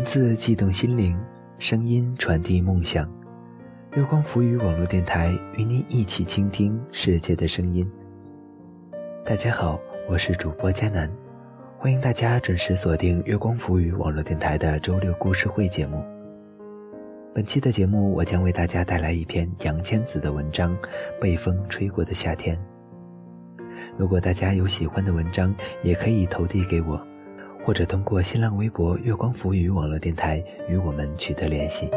文字悸动心灵，声音传递梦想。月光浮语网络电台与您一起倾听世界的声音。大家好，我是主播佳楠，欢迎大家准时锁定月光浮语网络电台的周六故事会节目。本期的节目，我将为大家带来一篇杨千子的文章《被风吹过的夏天》。如果大家有喜欢的文章，也可以投递给我，或者通过新浪微博“月光浮语网络电台”与我们取得联系。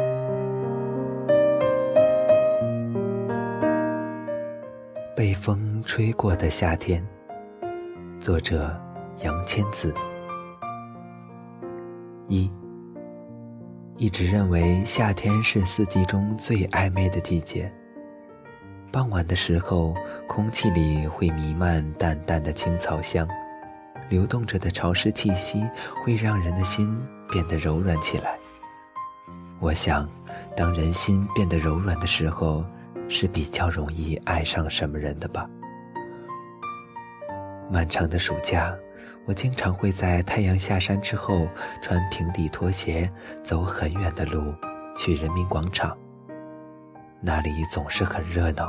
被风吹过的夏天，作者杨千子。一。一直认为夏天是四季中最暧昧的季节。傍晚的时候，空气里会弥漫淡淡的青草香，流动着的潮湿气息会让人的心变得柔软起来。我想，当人心变得柔软的时候，是比较容易爱上什么人的吧。漫长的暑假。我经常会在太阳下山之后，穿平底拖鞋走很远的路去人民广场。那里总是很热闹，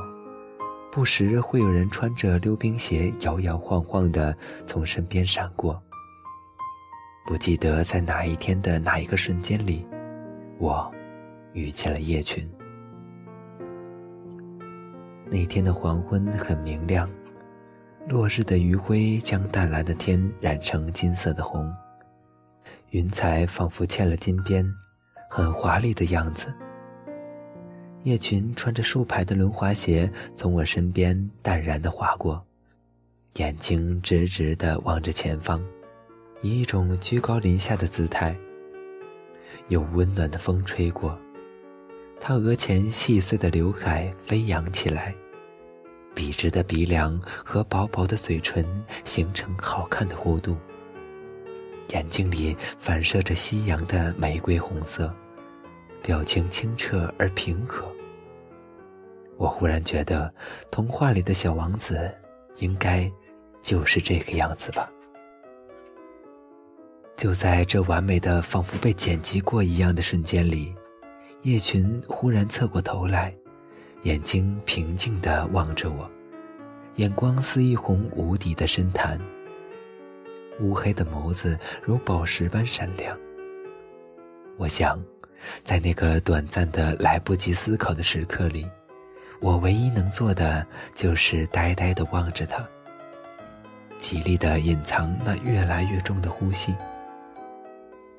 不时会有人穿着溜冰鞋摇摇晃晃地从身边闪过。不记得在哪一天的哪一个瞬间里，我遇见了叶群。那天的黄昏很明亮。落日的余晖将淡蓝的天染成金色的红，云彩仿佛嵌了金边，很华丽的样子。叶群穿着竖排的轮滑鞋从我身边淡然地划过，眼睛直直地望着前方，以一种居高临下的姿态。有温暖的风吹过，他额前细碎的刘海飞扬起来。笔直的鼻梁和薄薄的嘴唇形成好看的弧度，眼睛里反射着夕阳的玫瑰红色，表情清澈而平和。我忽然觉得，童话里的小王子，应该就是这个样子吧。就在这完美的仿佛被剪辑过一样的瞬间里，叶群忽然侧过头来。眼睛平静地望着我，眼光似一泓无底的深潭。乌黑的眸子如宝石般闪亮。我想，在那个短暂的来不及思考的时刻里，我唯一能做的就是呆呆地望着他，极力地隐藏那越来越重的呼吸。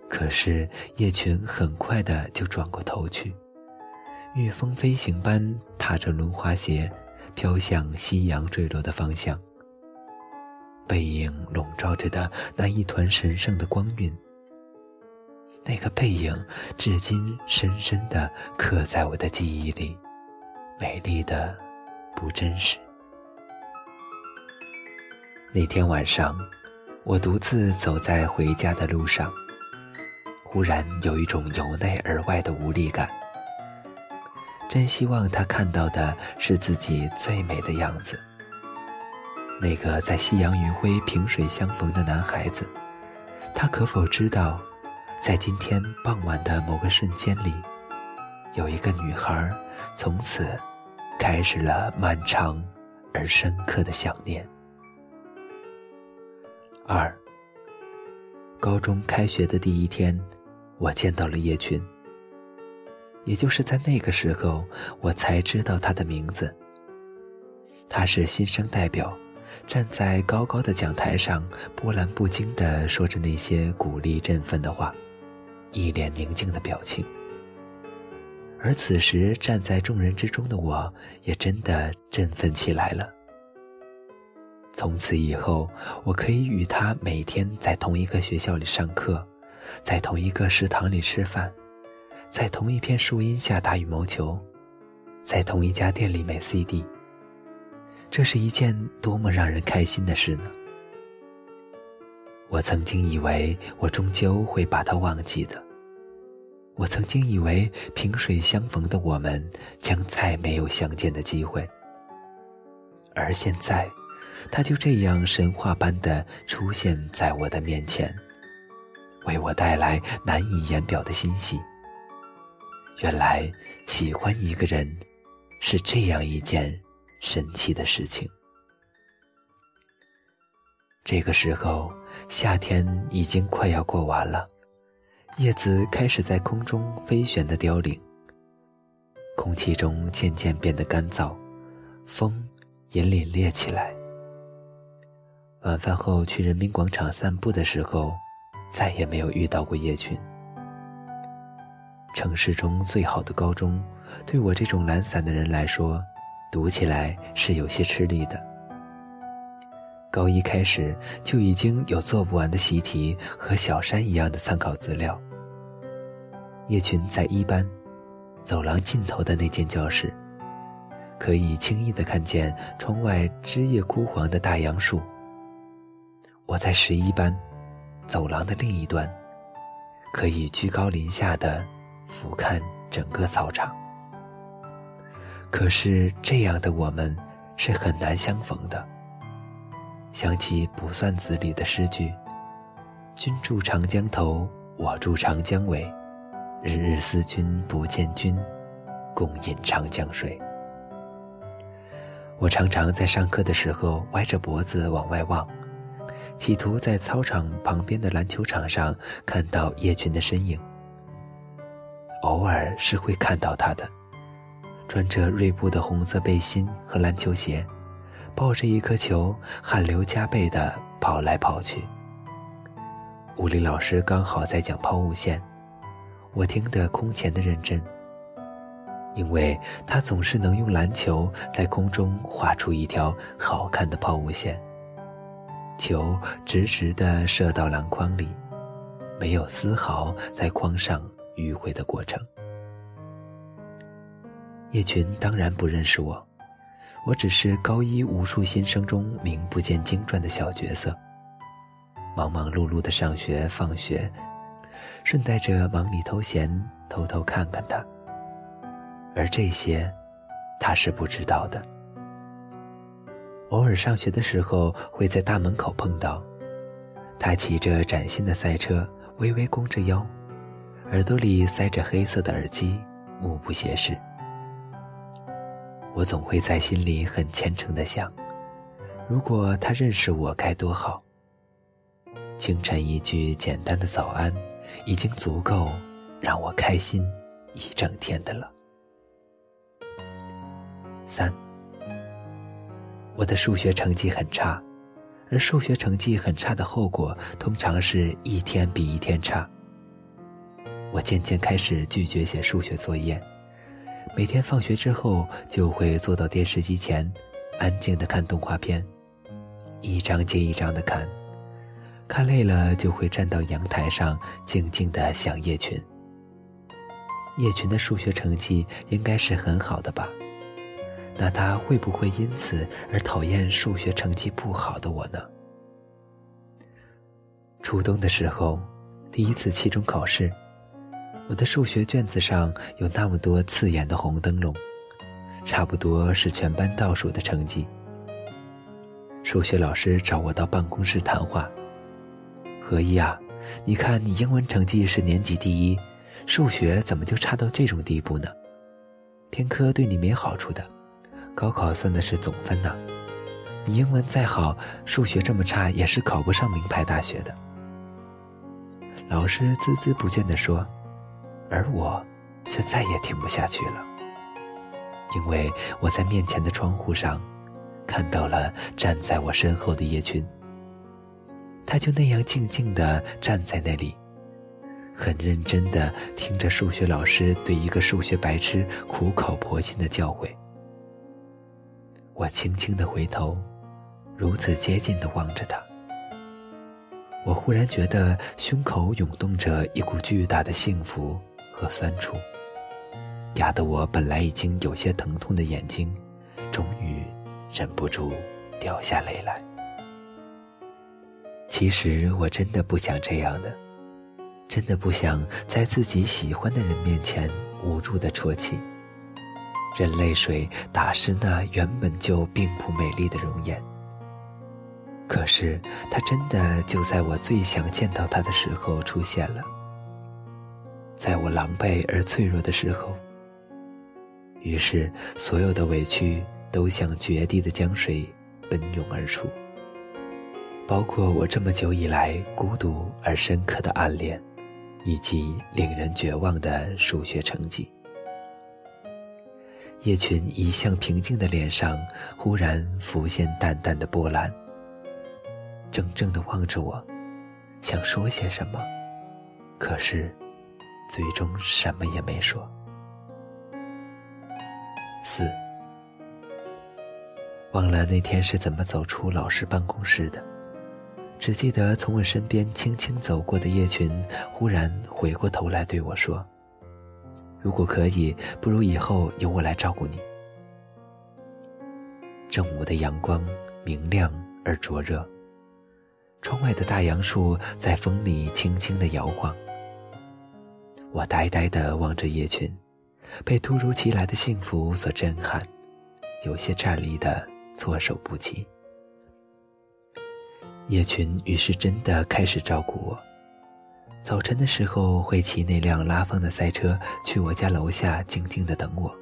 可是叶群很快的就转过头去。御风飞行般踏着轮滑鞋，飘向夕阳坠落的方向。背影笼罩着的那一团神圣的光晕，那个背影至今深深的刻在我的记忆里，美丽的不真实。那天晚上，我独自走在回家的路上，忽然有一种由内而外的无力感。真希望他看到的是自己最美的样子。那个在夕阳余晖、萍水相逢的男孩子，他可否知道，在今天傍晚的某个瞬间里，有一个女孩从此开始了漫长而深刻的想念？二，高中开学的第一天，我见到了叶群。也就是在那个时候，我才知道他的名字。他是新生代表，站在高高的讲台上，波澜不惊地说着那些鼓励振奋的话，一脸宁静的表情。而此时站在众人之中的我，也真的振奋起来了。从此以后，我可以与他每天在同一个学校里上课，在同一个食堂里吃饭。在同一片树荫下打羽毛球，在同一家店里买 CD，这是一件多么让人开心的事呢？我曾经以为我终究会把他忘记的，我曾经以为萍水相逢的我们将再没有相见的机会，而现在，他就这样神话般的出现在我的面前。为我带来难以言表的欣喜。原来喜欢一个人是这样一件神奇的事情。这个时候，夏天已经快要过完了，叶子开始在空中飞旋的凋零，空气中渐渐变得干燥，风也凛冽起来。晚饭后去人民广场散步的时候，再也没有遇到过叶群。城市中最好的高中，对我这种懒散的人来说，读起来是有些吃力的。高一开始就已经有做不完的习题和小山一样的参考资料。叶群在一班，走廊尽头的那间教室，可以轻易的看见窗外枝叶枯黄的大杨树。我在十一班，走廊的另一端，可以居高临下的。俯瞰整个操场。可是这样的我们是很难相逢的。想起《卜算子》里的诗句：“君住长江头，我住长江尾，日日思君不见君，共饮长江水。”我常常在上课的时候歪着脖子往外望，企图在操场旁边的篮球场上看到叶群的身影。偶尔是会看到他的，穿着锐步的红色背心和篮球鞋，抱着一颗球，汗流浃背地跑来跑去。物理老师刚好在讲抛物线，我听得空前的认真，因为他总是能用篮球在空中画出一条好看的抛物线，球直直地射到篮筐里，没有丝毫在筐上。迂回的过程。叶群当然不认识我，我只是高一无数新生中名不见经传的小角色。忙忙碌碌的上学放学，顺带着忙里偷闲，偷偷看看他。而这些，他是不知道的。偶尔上学的时候，会在大门口碰到他，骑着崭新的赛车，微微弓着腰。耳朵里塞着黑色的耳机，目不斜视。我总会在心里很虔诚的想：如果他认识我，该多好。清晨一句简单的早安，已经足够让我开心一整天的了。三，我的数学成绩很差，而数学成绩很差的后果，通常是一天比一天差。我渐渐开始拒绝写数学作业，每天放学之后就会坐到电视机前，安静的看动画片，一张接一张的看，看累了就会站到阳台上静静的想叶群。叶群的数学成绩应该是很好的吧？那他会不会因此而讨厌数学成绩不好的我呢？初冬的时候，第一次期中考试。我的数学卷子上有那么多刺眼的红灯笼，差不多是全班倒数的成绩。数学老师找我到办公室谈话：“何一啊，你看你英文成绩是年级第一，数学怎么就差到这种地步呢？偏科对你没好处的，高考算的是总分呢。你英文再好，数学这么差也是考不上名牌大学的。”老师孜孜不倦地说。而我，却再也听不下去了，因为我在面前的窗户上，看到了站在我身后的叶群。他就那样静静地站在那里，很认真地听着数学老师对一个数学白痴苦口婆心的教诲。我轻轻地回头，如此接近地望着他，我忽然觉得胸口涌动着一股巨大的幸福。和酸楚，压得我本来已经有些疼痛的眼睛，终于忍不住掉下泪来。其实我真的不想这样的，真的不想在自己喜欢的人面前无助的啜泣，任泪水打湿那原本就并不美丽的容颜。可是他真的就在我最想见到他的时候出现了，在我狼狈而脆弱的时候。于是，所有的委屈都像决堤的江水奔涌而出，包括我这么久以来孤独而深刻的暗恋，以及令人绝望的数学成绩。叶群一向平静的脸上忽然浮现淡淡的波澜，怔怔地望着我，想说些什么，可是，最终什么也没说。四，忘了那天是怎么走出老师办公室的，只记得从我身边轻轻走过的叶群，忽然回过头来对我说：“如果可以，不如以后由我来照顾你。”正午的阳光明亮而灼热，窗外的大杨树在风里轻轻的摇晃。我呆呆的望着叶群。被突如其来的幸福所震撼，有些站立的措手不及。叶群于是真的开始照顾我。早晨的时候会骑那辆拉风的赛车去我家楼下静静的等我。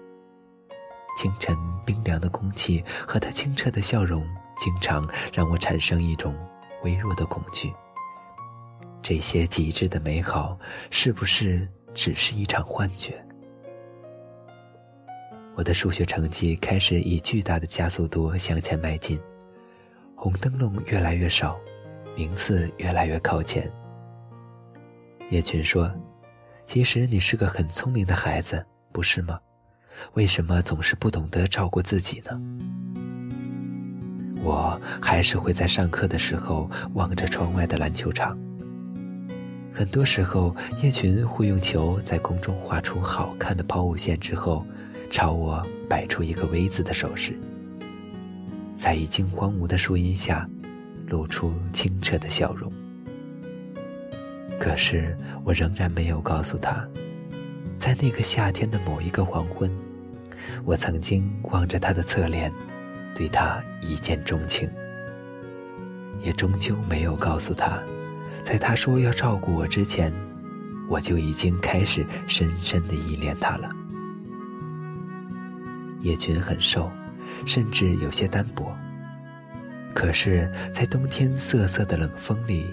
清晨冰凉的空气和他清澈的笑容，经常让我产生一种微弱的恐惧。这些极致的美好，是不是只是一场幻觉？我的数学成绩开始以巨大的加速度向前迈进，红灯笼越来越少，名次越来越靠前。叶群说：“其实你是个很聪明的孩子，不是吗？为什么总是不懂得照顾自己呢？”我还是会在上课的时候望着窗外的篮球场。很多时候，叶群会用球在空中画出好看的抛物线之后。朝我摆出一个 V 字的手势，在已经荒芜的树荫下，露出清澈的笑容。可是我仍然没有告诉他，在那个夏天的某一个黄昏，我曾经望着他的侧脸，对他一见钟情。也终究没有告诉他，在他说要照顾我之前，我就已经开始深深的依恋他了。叶群很瘦，甚至有些单薄。可是，在冬天瑟瑟的冷风里，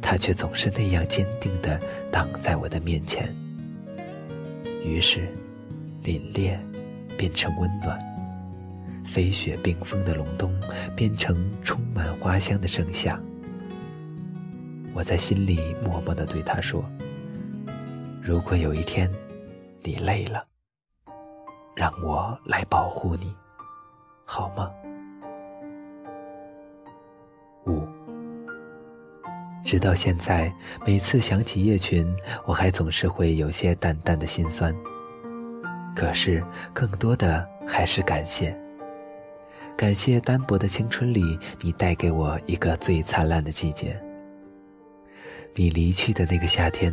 他却总是那样坚定地挡在我的面前。于是，凛冽变成温暖，飞雪冰封的隆冬变成充满花香的盛夏。我在心里默默地对他说：“如果有一天，你累了。”让我来保护你，好吗？五，直到现在，每次想起叶群，我还总是会有些淡淡的心酸。可是，更多的还是感谢，感谢单薄的青春里，你带给我一个最灿烂的季节。你离去的那个夏天，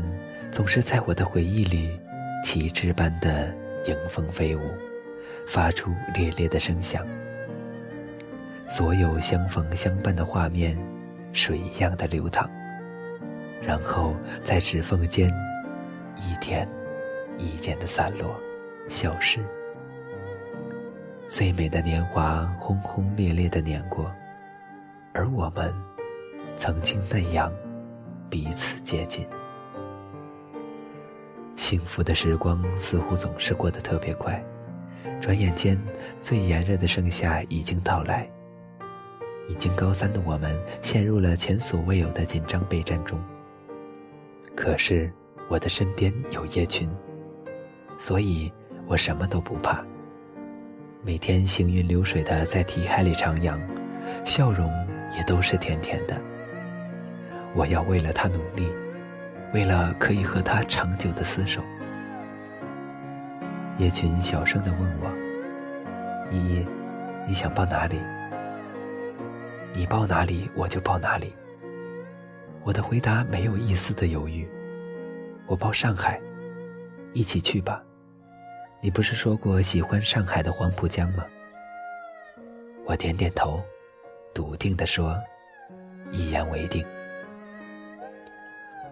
总是在我的回忆里，旗帜般的。迎风飞舞，发出烈烈的声响。所有相逢相伴的画面，水一样的流淌，然后在指缝间，一点一点的散落，消失。最美的年华轰轰烈烈的碾过，而我们，曾经那样彼此接近。幸福的时光似乎总是过得特别快，转眼间，最炎热的盛夏已经到来。已经高三的我们陷入了前所未有的紧张备战中。可是，我的身边有叶群，所以我什么都不怕。每天行云流水的在题海里徜徉，笑容也都是甜甜的。我要为了他努力。为了可以和他长久的厮守，叶群小声的问我：“依依，你想报哪里？你报哪里，我就报哪里。”我的回答没有一丝的犹豫：“我报上海，一起去吧。你不是说过喜欢上海的黄浦江吗？”我点点头，笃定的说：“一言为定。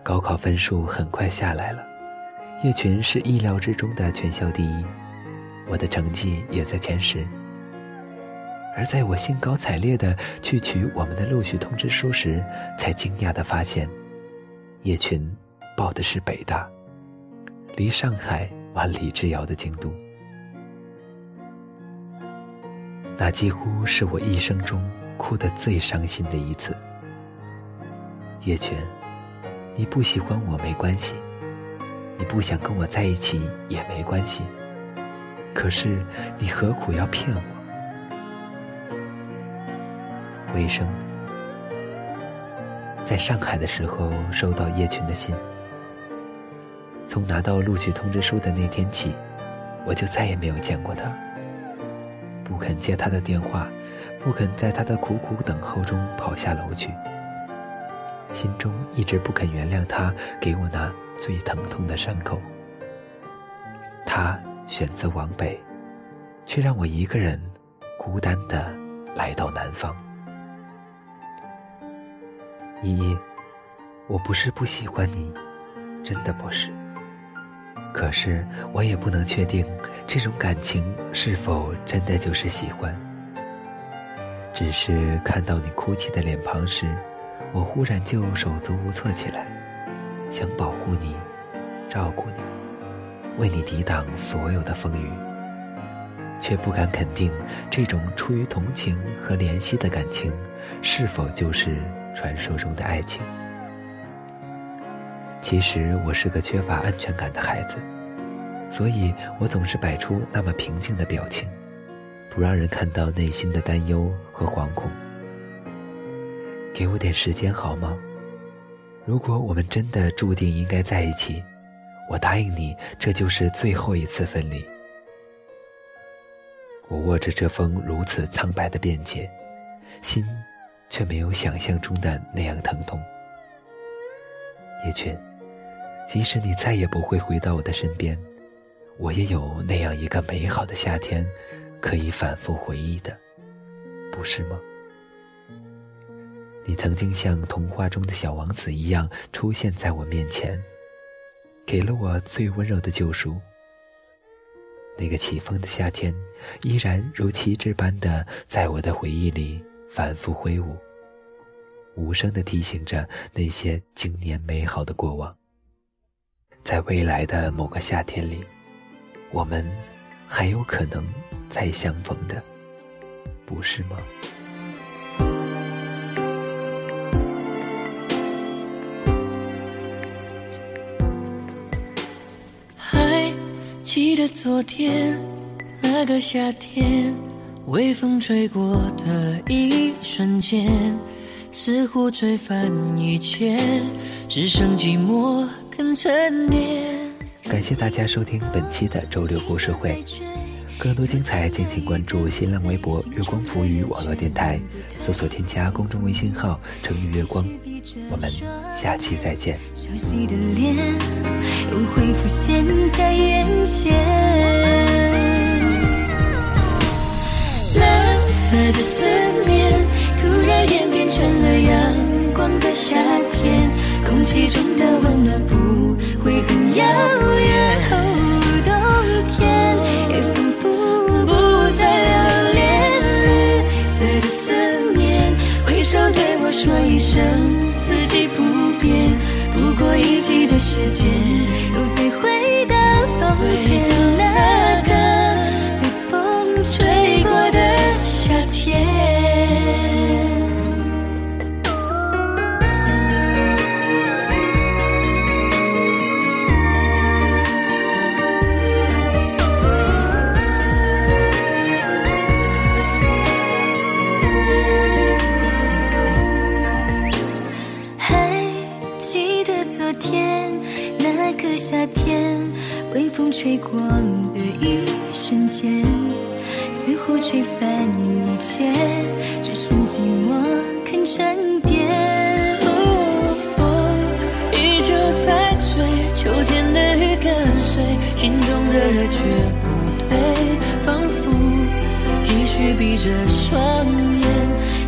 高考分数很快下来了，叶群是意料之中的全校第一，我的成绩也在前十。而在我兴高采烈的去取我们的录取通知书时，才惊讶的发现，叶群报的是北大，离上海万里之遥的京都。那几乎是我一生中哭得最伤心的一次。叶群，你不喜欢我没关系，你不想跟我在一起也没关系，可是你何苦要骗我？魏生，在上海的时候收到叶群的信。从拿到录取通知书的那天起，我就再也没有见过他。不肯接他的电话，不肯在他的苦苦等候中跑下楼去。心中一直不肯原谅他给我那最疼痛的伤口。他选择往北，却让我一个人孤单的来到南方。依依，我不是不喜欢你，真的不是。可是我也不能确定这种感情是否真的就是喜欢。只是看到你哭泣的脸庞时，我忽然就手足无措起来，想保护你，照顾你，为你抵挡所有的风雨，却不敢肯定这种出于同情和怜惜的感情是否就是。传说中的爱情，其实我是个缺乏安全感的孩子，所以我总是摆出那么平静的表情，不让人看到内心的担忧和惶恐。给我点时间好吗？如果我们真的注定应该在一起，我答应你，这就是最后一次分离。我握着这封如此苍白的便笺，心。却没有想象中的那样疼痛，叶群，即使你再也不会回到我的身边，我也有那样一个美好的夏天，可以反复回忆的，不是吗？你曾经像童话中的小王子一样出现在我面前，给了我最温柔的救赎。那个起风的夏天，依然如旗帜般的在我的回忆里。反复挥舞，无声的提醒着那些经年美好的过往。在未来的某个夏天里，我们还有可能再相逢的，不是吗？记得昨天那个夏天。微风吹过的一瞬间，似乎吹翻一切，只剩寂寞跟沉淀。感谢大家收听本期的周六故事会，更多精彩敬请关注新浪微博“月光浮语”网络电台，搜索添加公众微信号“成语月光”。我们下期再见。熟悉的脸又会浮现在眼前。蓝色的思念，突然演变成了阳光的夏天，空气中的温暖不会很遥远。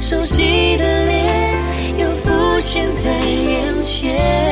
熟悉的脸又浮。现在眼前。